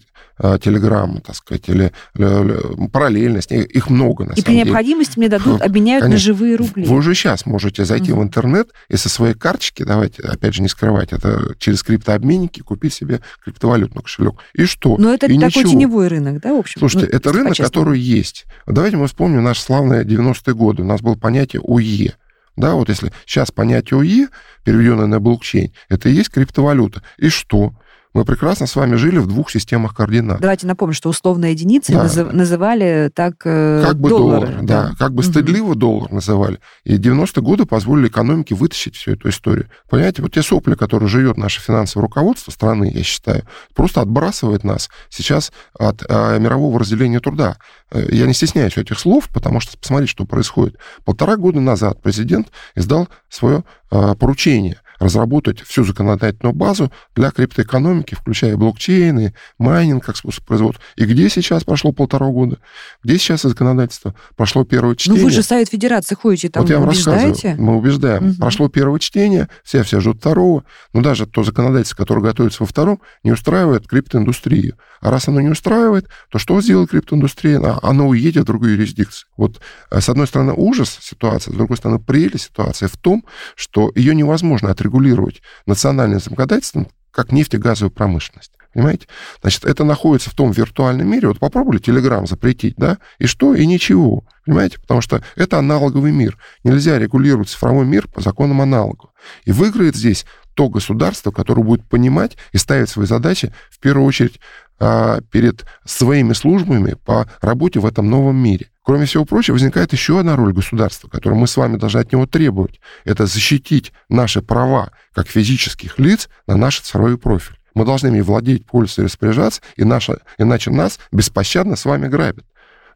Телеграма, так сказать, или, или, параллельность. Их их много, на И при самом деле. необходимости мне дадут, обменяют на конечно. живые рубли. Вы уже сейчас можете зайти в Мгм. интернет и со своей карточки, давайте, опять же, не скрывать, это через криптообменники купить себе криптовалютный кошелек. И что? Но это И такой ничего. теневой рынок, да, в общем? Слушайте, Ну, это рынок, который есть. Давайте мы вспомним наши славные 90-е годы. У нас было понятие ОЕ. Да, вот если сейчас понятие ОЕ, переведенное на блокчейн, это и есть криптовалюта. И что? Мы прекрасно с вами жили в двух системах координат. Давайте напомним, что условные единицы Да. назыв- называли так э, Как бы доллары. доллар, да, как бы Мгм. стыдливо доллар называли. И 90-е годы позволили экономике вытащить всю эту историю. Понимаете, вот те сопли, которые живет наше финансовое руководство страны, я считаю, просто отбрасывает нас сейчас от э, мирового разделения труда. Э, Я не стесняюсь этих слов, потому что посмотрите, что происходит. Полтора года назад президент издал свое э, поручение разработать всю законодательную базу для криптоэкономики, включая блокчейны, майнинг как способ производства. И где сейчас прошло полтора года? Где сейчас законодательство? Прошло первое Ну, чтение. вы же Совет Федерации ходите, там вот я вам убеждаете? Мы убеждаем. Мгм. Прошло первое чтение, все все ждут второго. Но даже то законодательство, которое готовится во втором, не устраивает криптоиндустрию. А раз оно не устраивает, то что сделает криптоиндустрия? А- Оно уедет в другую юрисдикцию. Вот э, с одной стороны ужас ситуации, с другой стороны прелесть ситуации в том, что ее невозможно отрегулировать национальным законодательством, как нефтегазовую промышленность. Понимаете? Значит, это находится в том виртуальном мире. Вот попробовали Телеграм запретить, да? И что? И ничего. Понимаете? Потому что это аналоговый мир. Нельзя регулировать цифровой мир по законам аналога. И выиграет здесь то государство, которое будет понимать и ставить свои задачи в первую очередь перед своими службами по работе в этом новом мире. Кроме всего прочего, возникает еще одна роль государства, которую мы с вами должны от него требовать. Это защитить наши права как физических лиц на наш цифровой профиль. Мы должны ими владеть, пользоваться и распоряжаться, и наша, иначе нас беспощадно с вами грабят.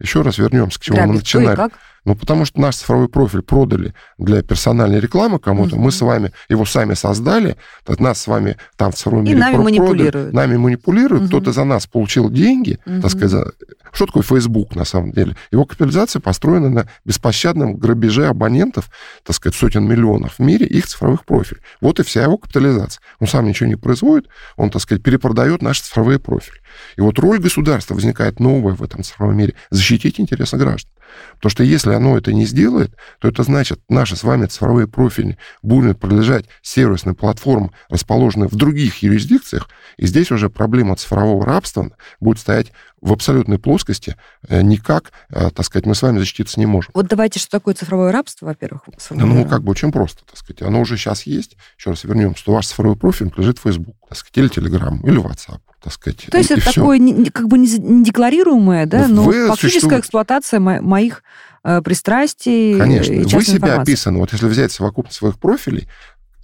Еще раз вернемся к чему мы Грабит кто и начинали. как? Ну, потому что наш цифровой профиль продали для персональной рекламы кому-то, Мгм. мы с вами его сами создали, нас с вами там в цифровом И мире нами про- продали, манипулируют. нами манипулируют, Мгм. кто-то за нас получил деньги, Мгм. так сказать. за- Что такое Facebook на самом деле? Его капитализация построена на беспощадном грабеже абонентов, так сказать, сотен миллионов в мире, их цифровых профилей. Вот и вся его капитализация. Он сам ничего не производит, он, так сказать, перепродает наши цифровые профили. И вот роль государства возникает новая в этом цифровом мире – защитить интересы граждан. Потому что если оно это не сделает, то это значит, наши с вами цифровые профили будут прилежать сервисным платформам, расположенные в других юрисдикциях, и здесь уже проблема цифрового рабства будет стоять в абсолютной плоскости. Э, Никак, э, так сказать, мы с вами защититься не можем. Вот давайте, что такое цифровое рабство, во-первых, Ну, как бы очень просто, так сказать. Оно уже сейчас есть. Еще раз вернемся, что ваш цифровой профиль лежит в Facebook, так сказать, или Telegram, или WhatsApp, так сказать. То есть и это всё. такое как бы не за- не декларируемое, да, Ну, но вы фактическая существуете. эксплуатация мо- моих э, пристрастий Конечно, и вы себя информации. описаны. Вот если взять совокупность своих профилей,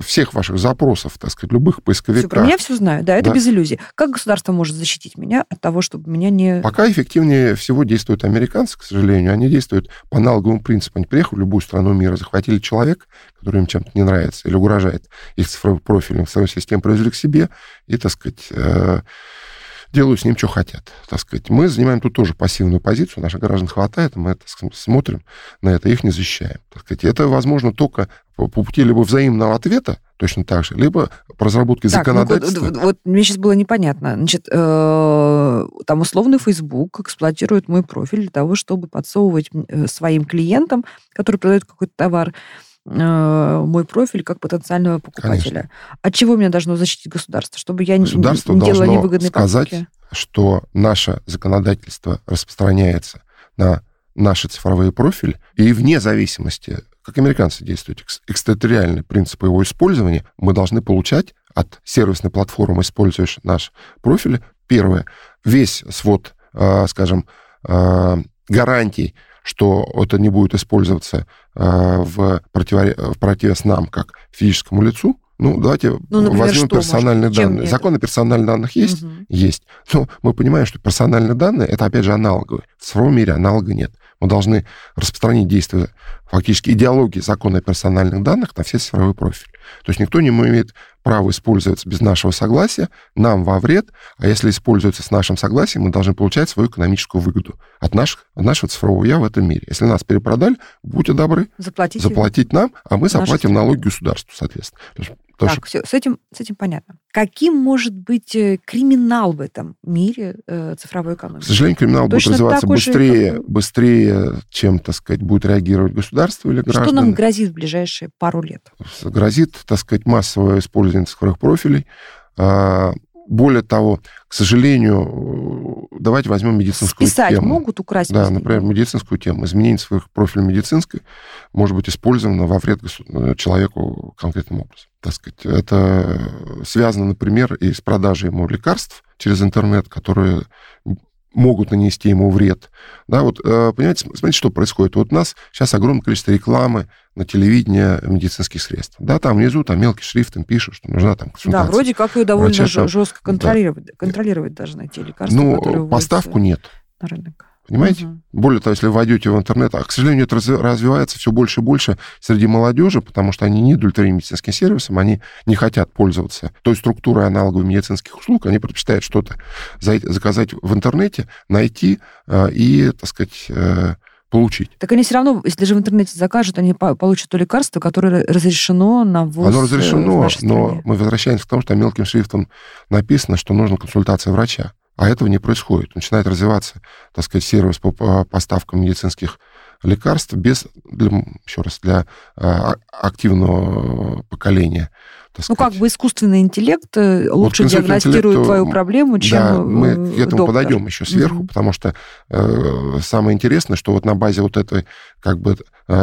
всех ваших запросов, так сказать, любых поисковиках. Все, про меня все знаю, да, это Да. без иллюзий. Как государство может защитить меня от того, чтобы меня не... Пока эффективнее всего действуют американцы, к сожалению. Они действуют по аналоговому принципу. Они приехали в любую страну мира, захватили человека, который им чем-то не нравится или угрожает их цифровым профилем, свою систему привезли к себе и, так сказать, э, делают с ним, что хотят. Так сказать. Мы занимаем тут тоже пассивную позицию, наших граждан хватает, мы так сказать, смотрим на это, их не защищаем. Так сказать. Это возможно только по пути либо взаимного ответа, точно так же, либо по разработке Так, ну, вот, законодательства. вот- вот мне сейчас было непонятно. Значит, э, там условный Facebook эксплуатирует мой профиль для того, чтобы подсовывать э, своим клиентам, которые продают какой-то товар, э, мой профиль как потенциального покупателя. От чего меня должно защитить государство? Чтобы я не- Государство не делала должно невыгодные сказать, покупки? что наше законодательство распространяется на наши цифровые профили, и вне зависимости, как американцы действуют, экс- экстерриториальный принцип его использования, мы должны получать от сервисной платформы, используешь наш профиль, первое, весь свод, э, скажем, э, гарантий, что это не будет использоваться э, в, противоре- в противовес нам, как физическому лицу. Ну, давайте Ну, например, возьмем что может персональные? Чем данные. это? Закон о персональных данных есть? Мгм. Есть. Но мы понимаем, что персональные данные это опять же аналоговые. В цифровом мире аналога нет. Мы должны распространить действие фактически идеологии закона о персональных данных на все цифровые профили. То есть никто не имеет права использоваться без нашего согласия, нам во вред, а если используется с нашим согласием, мы должны получать свою экономическую выгоду от, наших, от нашего цифрового я в этом мире. Если нас перепродали, будьте добры, Заплатите. заплатить нам, а мы заплатим налоги государству, соответственно. Потому что Так, все, с этим, с этим понятно. Каким может быть э, криминал в этом мире э, цифровой экономики? К сожалению, криминал будет Точно развиваться такой же, быстрее, быстрее, чем, так сказать, будет реагировать государство или Что граждане. нам грозит в ближайшие пару лет? Грозит, так сказать, массовое использование цифровых профилей. А, Более того, к сожалению, давайте возьмем медицинскую Списать тему. могут, украсть? Да, например, медицинскую тему. Изменение своих профиля медицинской может быть использовано во вред человеку конкретным образом. Так сказать, это связано, например, и с продажей ему лекарств через интернет, которые могут нанести ему вред. Да, вот, э, понимаете, смотрите, что происходит. Вот у нас сейчас огромное количество рекламы на телевидении медицинских средств. Да, там внизу там мелким шрифтом пишут, что нужна там Да, консультация. вроде как ее довольно Врача, жестко контролировать, контролировать должны те лекарства, Ну, которые вводятся поставку нет. на рынок. Понимаете? Мгм. Более того, если вы войдете в интернет, а, к сожалению, это разви- развивается все больше и больше среди молодежи, потому что они не удовлетворены медицинским сервисом, они не хотят пользоваться той структурой аналоговых медицинских услуг, они предпочитают что-то за- заказать в интернете, найти э, и, так сказать, э, получить. Так они все равно, если даже в интернете закажут, они по- получат то лекарство, которое разрешено на ввоз Оно э, разрешено, нашей но стране. мы возвращаемся к тому, что мелким шрифтом написано, что нужна консультация врача. А этого не происходит. Начинает развиваться, так сказать, сервис по по поставкам медицинских лекарств без, для, еще раз, для а, активного поколения. Ну, сказать. как бы искусственный интеллект э, лучше искусственный диагностирует твою э, проблему, чем да, э, мы к этому доктор. подойдем еще сверху, Мгм. потому что э, самое интересное, что вот на базе вот этой как бы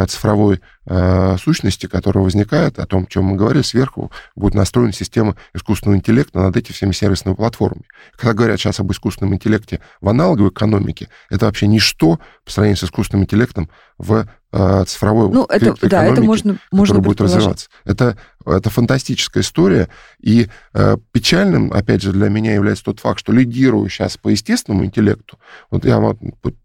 цифровой э, сущности, которая возникает, о том, о чем мы говорили, сверху будет настроена система искусственного интеллекта над этими всеми сервисными платформами. Когда говорят сейчас об искусственном интеллекте в аналоговой экономике, это вообще ничто по сравнению с искусственным интеллектом в э, цифровой Ну, это, да, это можно, можно будет развиваться. Это, это фантастическая история. И э, печальным, опять же, для меня является тот факт, что лидирую сейчас по естественному интеллекту. Вот я вот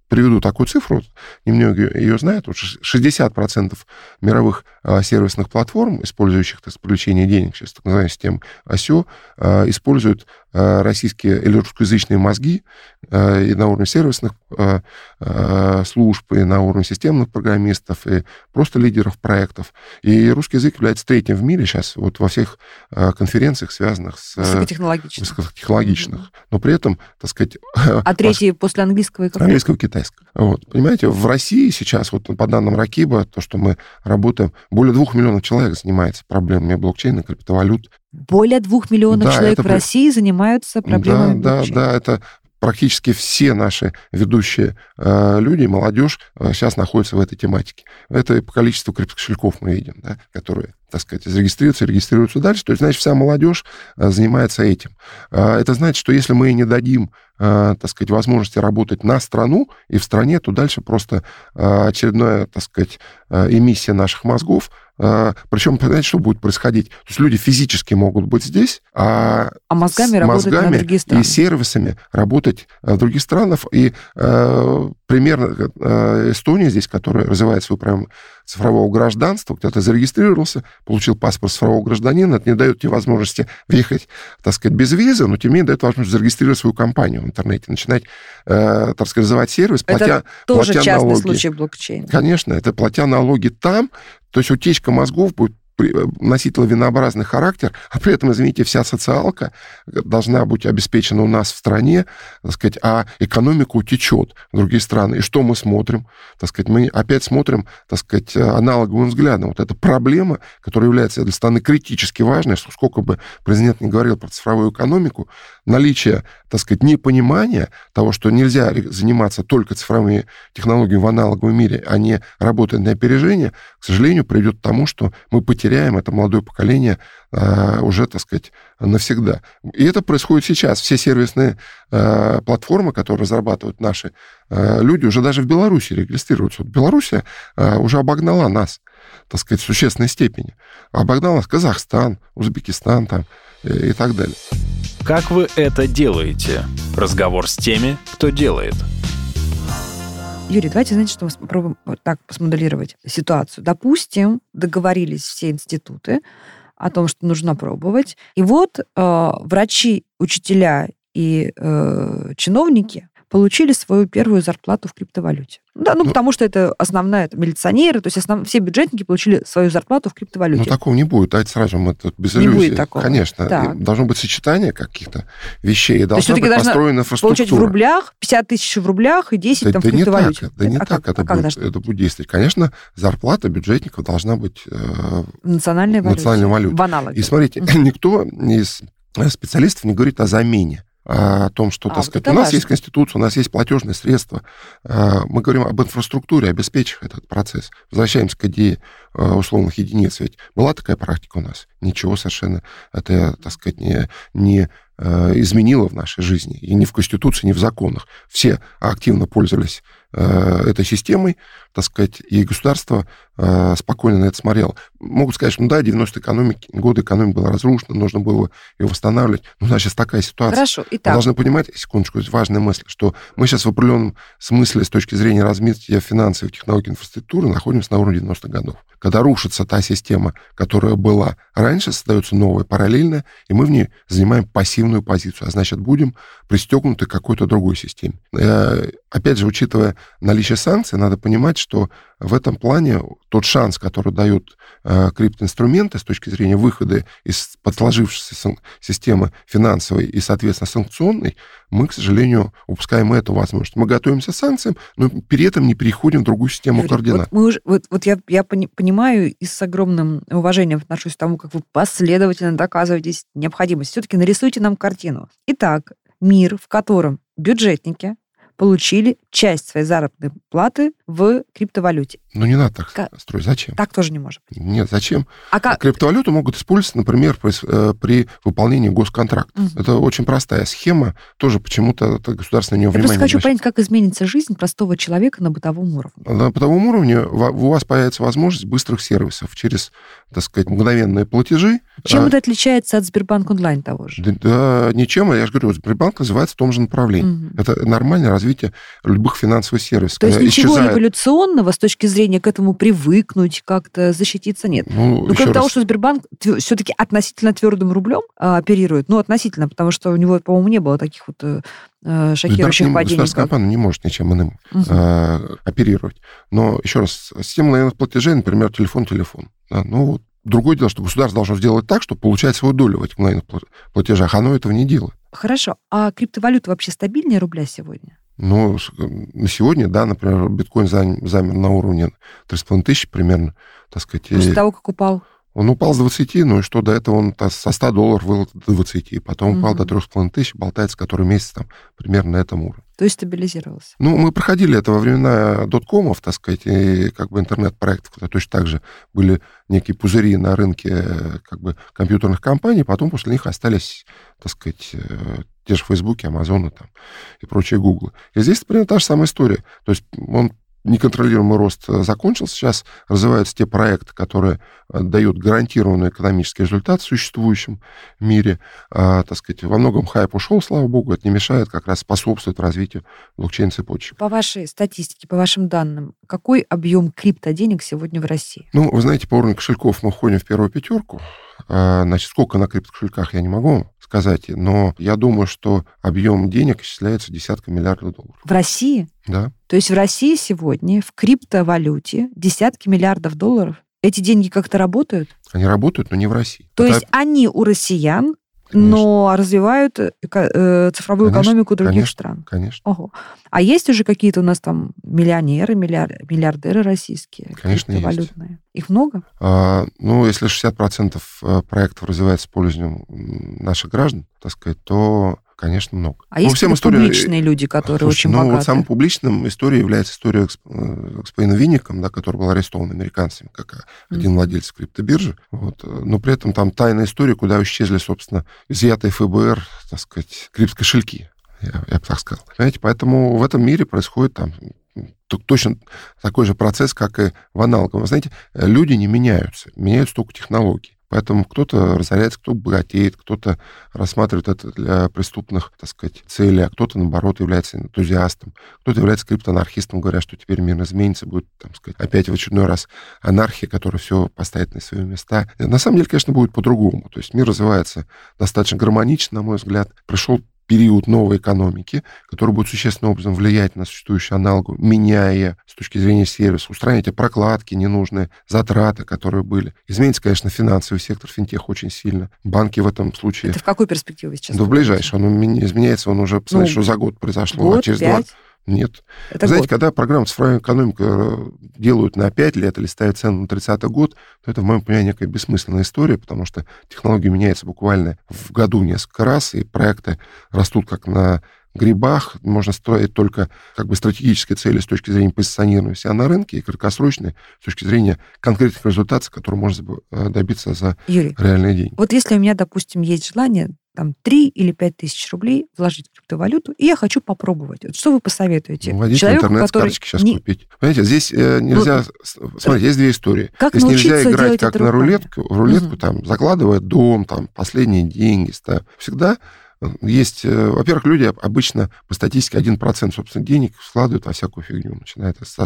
приведу такую цифру, немного ее знают, вот 60% мировых э, сервисных платформ, использующих так, привлечение денег через так называемую систему ОСЕО, э, используют российские или русскоязычные мозги э, и на уровне сервисных э, э, служб, и на уровне системных программистов, и просто лидеров проектов. И русский язык является третьим в мире сейчас вот во всех э, конференциях, связанных с э, Высокотехнологично. высокотехнологичных. Но при этом, так сказать... А [laughs] третий после английского и какой? Английского и китайского. Вот. Понимаете, в России сейчас, вот по данным Ракиба, то, что мы работаем, более двух миллионов человек занимается проблемами блокчейна, криптовалют. Более двух миллионов Да, человек это в России занимаются проблемами да, да, блокчейна. да, это практически все наши ведущие э, люди, молодежь э, сейчас находятся в этой тематике. Это по количеству криптокошельков мы видим, да, которые, так сказать, зарегистрируются, регистрируются дальше. То есть, значит, вся молодежь э, занимается этим. Э, это значит, что если мы не дадим, э, так сказать, возможности работать на страну и в стране, то дальше просто э, очередная, так сказать, э, эмиссия наших мозгов причем, понимаете, что будет происходить? То есть люди физически могут быть здесь, а, а мозгами, другие страны. и сервисами работать в других странах. И э, примерно э, Эстония здесь, которая развивает свою прям цифрового гражданства, где ты зарегистрировался, получил паспорт цифрового гражданина, это не дает тебе возможности въехать, так сказать, без визы, но тем не менее дает возможность зарегистрировать свою компанию в интернете, начинать, э, так сказать, развивать сервис, платя, это тоже платя частный налоги. случай блокчейна. Конечно, это платя налоги там, то есть утечка мозгов будет Э, носить лавинообразный характер, а при этом, извините, вся социалка должна быть обеспечена у нас в стране, так сказать, а экономика утечет в другие страны. И что мы смотрим? Так сказать, мы опять смотрим, так сказать, аналоговым взглядом. Вот эта проблема, которая является для страны критически важной, что сколько бы президент не говорил про цифровую экономику, наличие, так сказать, непонимания того, что нельзя заниматься только цифровыми технологиями в аналоговом мире, а не работать на опережение, к сожалению, приведет к тому, что мы потеряем это молодое поколение а, уже, так сказать, навсегда. И это происходит сейчас. Все сервисные а, платформы, которые разрабатывают наши а, люди, уже даже в Беларуси регистрируются. Вот Белоруссия уже обогнала нас, так сказать, в существенной степени. Обогнала нас Казахстан, Узбекистан там и, так далее. Как вы это делаете? Разговор с теми, кто делает. Юрий, давайте, знаете, что мы попробуем вот так посмоделировать ситуацию. Допустим, договорились все институты о том, что нужно пробовать. И вот э, врачи, учителя и э, чиновники получили свою первую зарплату в криптовалюте. Да, ну, ну потому что это основная, это милиционеры, то есть основ, все бюджетники получили свою зарплату в криптовалюте. Ну, такого не будет, давайте сразу мы тут без не иллюзий. будет такого. Конечно, да. должно быть сочетание каких-то вещей, и должна быть построена инфраструктура. получать в рублях, 50 тысяч в рублях и 10 да, там да в криптовалюте. Не так, да не а так как, это, а будет, это будет действовать. Конечно, зарплата бюджетников должна быть э, национальной валюте. Национальной валюте. В аналоге. И смотрите, никто из специалистов не говорит о замене о том, что, а, так сказать, у нас важно. есть Конституция, у нас есть платежные средства. А, мы говорим об инфраструктуре, обеспечив этот процесс. Возвращаемся к идее а, условных единиц. Ведь была такая практика у нас? Ничего совершенно это, так сказать, не, не изменило в нашей жизни. И ни в Конституции, ни в законах. Все активно пользовались этой системой, так сказать, и государство э, спокойно на это смотрело. Могут сказать, что ну да, 90-е экономики, годы экономика была разрушена, нужно было ее восстанавливать. Но у нас сейчас такая ситуация. Хорошо, итак. Мы должны понимать, секундочку, важная мысль, что мы сейчас в определенном смысле с точки зрения развития финансовых технологий инфраструктуры находимся на уровне 90-х годов. Когда рушится та система, которая была раньше, создается новая, параллельная, и мы в ней занимаем пассивную позицию, а значит, будем пристегнуты к какой-то другой системе. Э, опять же, учитывая наличие санкций, надо понимать, что в этом плане тот шанс, который дают э, криптоинструменты с точки зрения выхода из подложившейся системы финансовой и, соответственно, санкционной, мы, к сожалению, упускаем эту возможность. Мы готовимся к санкциям, но при этом не переходим в другую систему Юрий, координат. Вот, мы уже, вот, вот я, я понимаю и с огромным уважением отношусь к тому, как вы последовательно доказываетесь необходимость. Все-таки нарисуйте нам картину. Итак, мир, в котором бюджетники получили часть своей заработной платы в криптовалюте. Ну, не надо так как? строить. Зачем? Так тоже не может быть. Нет, зачем? А как? Криптовалюту могут использовать, например, при, э, при выполнении госконтракта. Угу. Это очень простая схема. Тоже почему-то государство на нее Я внимание просто хочу понять, как изменится жизнь простого человека на бытовом уровне. На бытовом уровне у вас появится возможность быстрых сервисов через, так сказать, мгновенные платежи. Чем а... это отличается от Сбербанк онлайн того же? Да, да ничем. Я же говорю, Сбербанк развивается в том же направлении. Угу. Это нормальное развитие любых финансовых сервисов. То есть ничего исчезает... революционного с точки зрения к этому привыкнуть, как-то защититься нет. Ну, ну кроме того, что Сбербанк все-таки относительно твердым рублем а, оперирует, ну, относительно, потому что у него, по-моему, не было таких вот э, э шокирующих не, падений. Государственная компания не может ничем иным угу. э, оперировать. Но, еще раз, система наверное, платежей, например, телефон-телефон. Да, ну, вот Другое дело, что государство должно сделать так, чтобы получать свою долю в этих мгновенных платежах. Оно этого не делает. Хорошо. А криптовалюта вообще стабильнее рубля сегодня? Ну, на сегодня, да, например, биткоин замер на уровне 3,5 тысяч примерно, так сказать. После того, как упал? Он упал с 20, ну и что, до этого он со 100 долларов вылил до 20, потом упал до 3,5 тысяч, болтается который месяц там примерно на этом уровне. То есть стабилизировался? Ну, мы проходили это во времена доткомов, так сказать, и как бы интернет-проектов, когда точно так же были некие пузыри на рынке как бы компьютерных компаний, потом после них остались, так сказать, э, те же Фейсбуки, Амазоны там и прочие Гуглы. И здесь примерно та же самая история. То есть он неконтролируемый рост э, закончился, сейчас развиваются те проекты, которые э, дают гарантированный экономический результат в существующем мире. А, так сказать, во многом хайп ушел, слава богу, это не мешает, как раз способствует развитию блокчейн-цепочек. По вашей статистике, по вашим данным, какой объем криптоденег сегодня в России? Ну, вы знаете, по уровню кошельков мы входим в первую пятерку. А, значит, сколько на криптокошельках я не могу сказать, но я думаю, что объем денег исчисляется десятками миллиардов долларов. В России? Да. То есть в России сегодня в криптовалюте десятки миллиардов долларов. Эти деньги как-то работают? Они работают, но не в России. То Это... есть они у россиян, Конечно. но развивают э, цифровую конечно, экономику других конечно, стран. Конечно. Ого. А есть уже какие-то у нас там миллионеры, миллиар... миллиардеры российские? Конечно, есть. Их много? А, ну, если 60% э, проектов развивается с использованием наших граждан, так сказать, то конечно, много. А ну, есть всем история... публичные люди, которые Слушай, очень ну, богаты? Вот самым публичным историей является история с господином Винником, да, который был арестован американцами, как mm-hmm. один владелец криптобиржи. Вот. Но при этом там тайная история, куда исчезли, собственно, изъятые ФБР, так сказать, крипт-кошельки. Я, я бы так сказал. Понимаете, поэтому в этом мире происходит там точно такой же процесс, как и в аналоговом. Вы знаете, люди не меняются, меняются только технологии. Поэтому кто-то разоряется, кто богатеет, кто-то рассматривает это для преступных, так сказать, целей, а кто-то, наоборот, является энтузиастом, кто-то является криптоанархистом, говоря, что теперь мир изменится, будет, там сказать, опять в очередной раз анархия, которая все поставит на свои места. На самом деле, конечно, будет по-другому. То есть мир развивается достаточно гармонично, на мой взгляд. Пришел период новой экономики, который будет существенным образом влиять на существующую аналогу, меняя с точки зрения сервиса, устранить прокладки ненужные, затраты, которые были. Изменится, конечно, финансовый сектор, финтех очень сильно. Банки в этом случае... Это в какой перспективе сейчас? Да в ближайшем. Он изменяется, он уже, посмотрите, ну, что за год произошло, год, а через пять. два нет. Это Знаете, год. когда программу «Цифровая экономика» делают на 5 лет или ставят цену на 30-й год, то это, в моем понимании, некая бессмысленная история, потому что технологии меняются буквально в году несколько раз, и проекты растут как на грибах, можно строить только как бы стратегические цели с точки зрения позиционирования себя на рынке и краткосрочные с точки зрения конкретных результатов, которые можно э, добиться за Юрий, реальные деньги. Вот если у меня, допустим, есть желание там 3 или 5 тысяч рублей вложить в криптовалюту, и я хочу попробовать. Вот что вы посоветуете? Ну, Вводите Человеку, интернет который с карточки сейчас не... купить. Понимаете, здесь э, нельзя... Вот, смотрите, есть две истории. Как здесь нельзя играть как на рулетку, рулетку угу. там, закладывая дом, там, последние деньги. Ставь. Всегда есть, э, во-первых, люди обычно по статистике 1% собственных денег складывают во всякую фигню. Начиная с,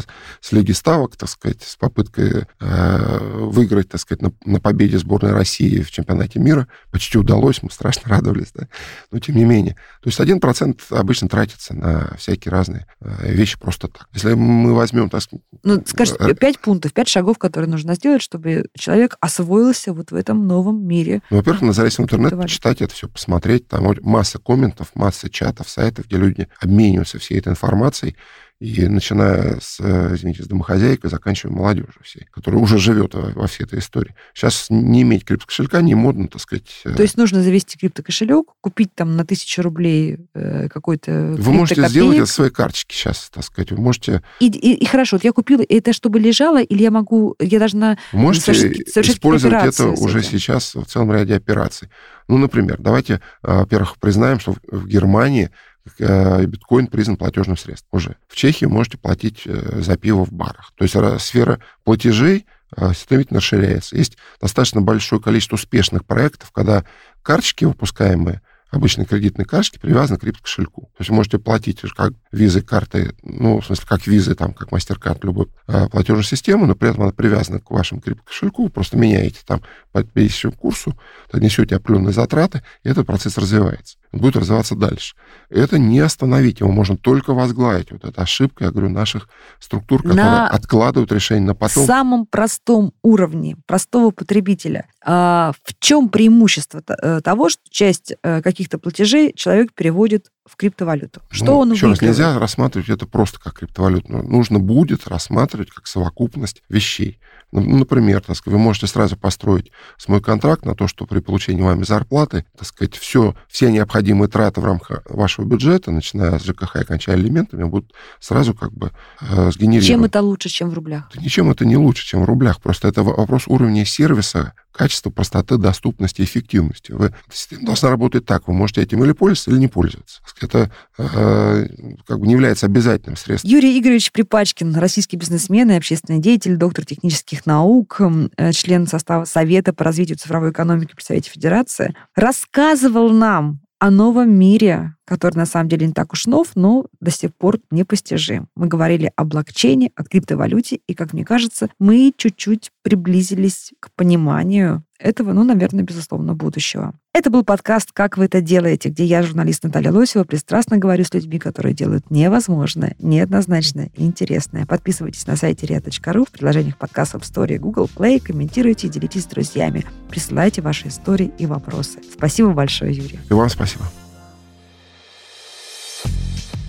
с лиги ставок, так сказать, с попыткой э, выиграть, так сказать, на, на победе сборной России в чемпионате мира. Почти удалось, мы страшно [laughs] радовались, да? но тем не менее. То есть 1% обычно тратится на всякие разные э, вещи просто так. Если мы возьмем, так. Ну, скажите, э, 5 пунктов, 5 шагов, которые нужно сделать, чтобы человек освоился вот в этом новом мире. Ну, во-первых, надо залезть в интернет, почитать это все, посмотреть. Там масса комментов, масса чатов, сайтов, где люди обмениваются всей этой информацией. И начиная с, э, извините, с домохозяйкой, заканчивая молодежью всей, которая уже живет во, всей этой истории. Сейчас не иметь криптокошелька не модно, так сказать. Э. То есть нужно завести криптокошелек, купить там на тысячу рублей э, какой-то Вы можете сделать это своей карточки сейчас, так сказать. Вы можете... И, и, и хорошо, вот я купила, это чтобы лежало, или я могу, я должна можете совершить, совершить использовать это уже сейчас в целом ряде операций. Ну, например, давайте, э, во-первых, признаем, что в Германии биткоин признан платежным средством уже. В Чехии можете платить э, за пиво в барах. То есть сфера платежей э, стремительно расширяется. Есть достаточно большое количество успешных проектов, когда карточки, выпускаемые обычной кредитной карточки привязаны к крипт-кошельку. То есть вы можете платить как визы, карты, ну, в смысле, как визы, там, как мастер-карт любой э, платежной системы, но при этом она привязана к вашему крипт-кошельку, вы просто меняете там по пересеченному курсу, несете определенные затраты, и этот процесс развивается. Он будет развиваться дальше. Это не остановить, его можно только возглавить. Вот это ошибка, я говорю, наших структур, которые на откладывают решение на потом. В самом простом уровне простого потребителя. А в чем преимущество э, того, что часть э, каких-то платежей человек переводит в криптовалюту. Что ну, он еще раз, нельзя рассматривать это просто как криптовалюту. Нужно будет рассматривать как совокупность вещей. Ну, например, так сказать, вы можете сразу построить свой контракт на то, что при получении вами зарплаты, так сказать, все, все необходимые траты в рамках вашего бюджета, начиная с ЖКХ и кончая элементами, будут сразу как бы э, сгенерированы. Чем это лучше, чем в рублях? Да ничем это не лучше, чем в рублях. Просто это вопрос уровня сервиса, качества, простоты, доступности, эффективности. Вы должны работать так. Вы можете этим или пользоваться, или не пользоваться Это э, как бы не является обязательным средством. Юрий Игоревич Припачкин, российский бизнесмен и общественный деятель, доктор технических наук, э, член состава Совета по развитию цифровой экономики при Совете Федерации, рассказывал нам о новом мире, который на самом деле не так уж нов, но до сих пор непостижим. Мы говорили о блокчейне, о криптовалюте, и, как мне кажется, мы чуть-чуть приблизились к пониманию этого, ну, наверное, безусловно, будущего. Это был подкаст «Как вы это делаете», где я, журналист Наталья Лосева, пристрастно говорю с людьми, которые делают невозможное, неоднозначное и интересное. Подписывайтесь на сайте ria.ru, в приложениях подкастов Story Google Play, комментируйте и делитесь с друзьями. Присылайте ваши истории и вопросы. Спасибо большое, Юрий. И вам спасибо.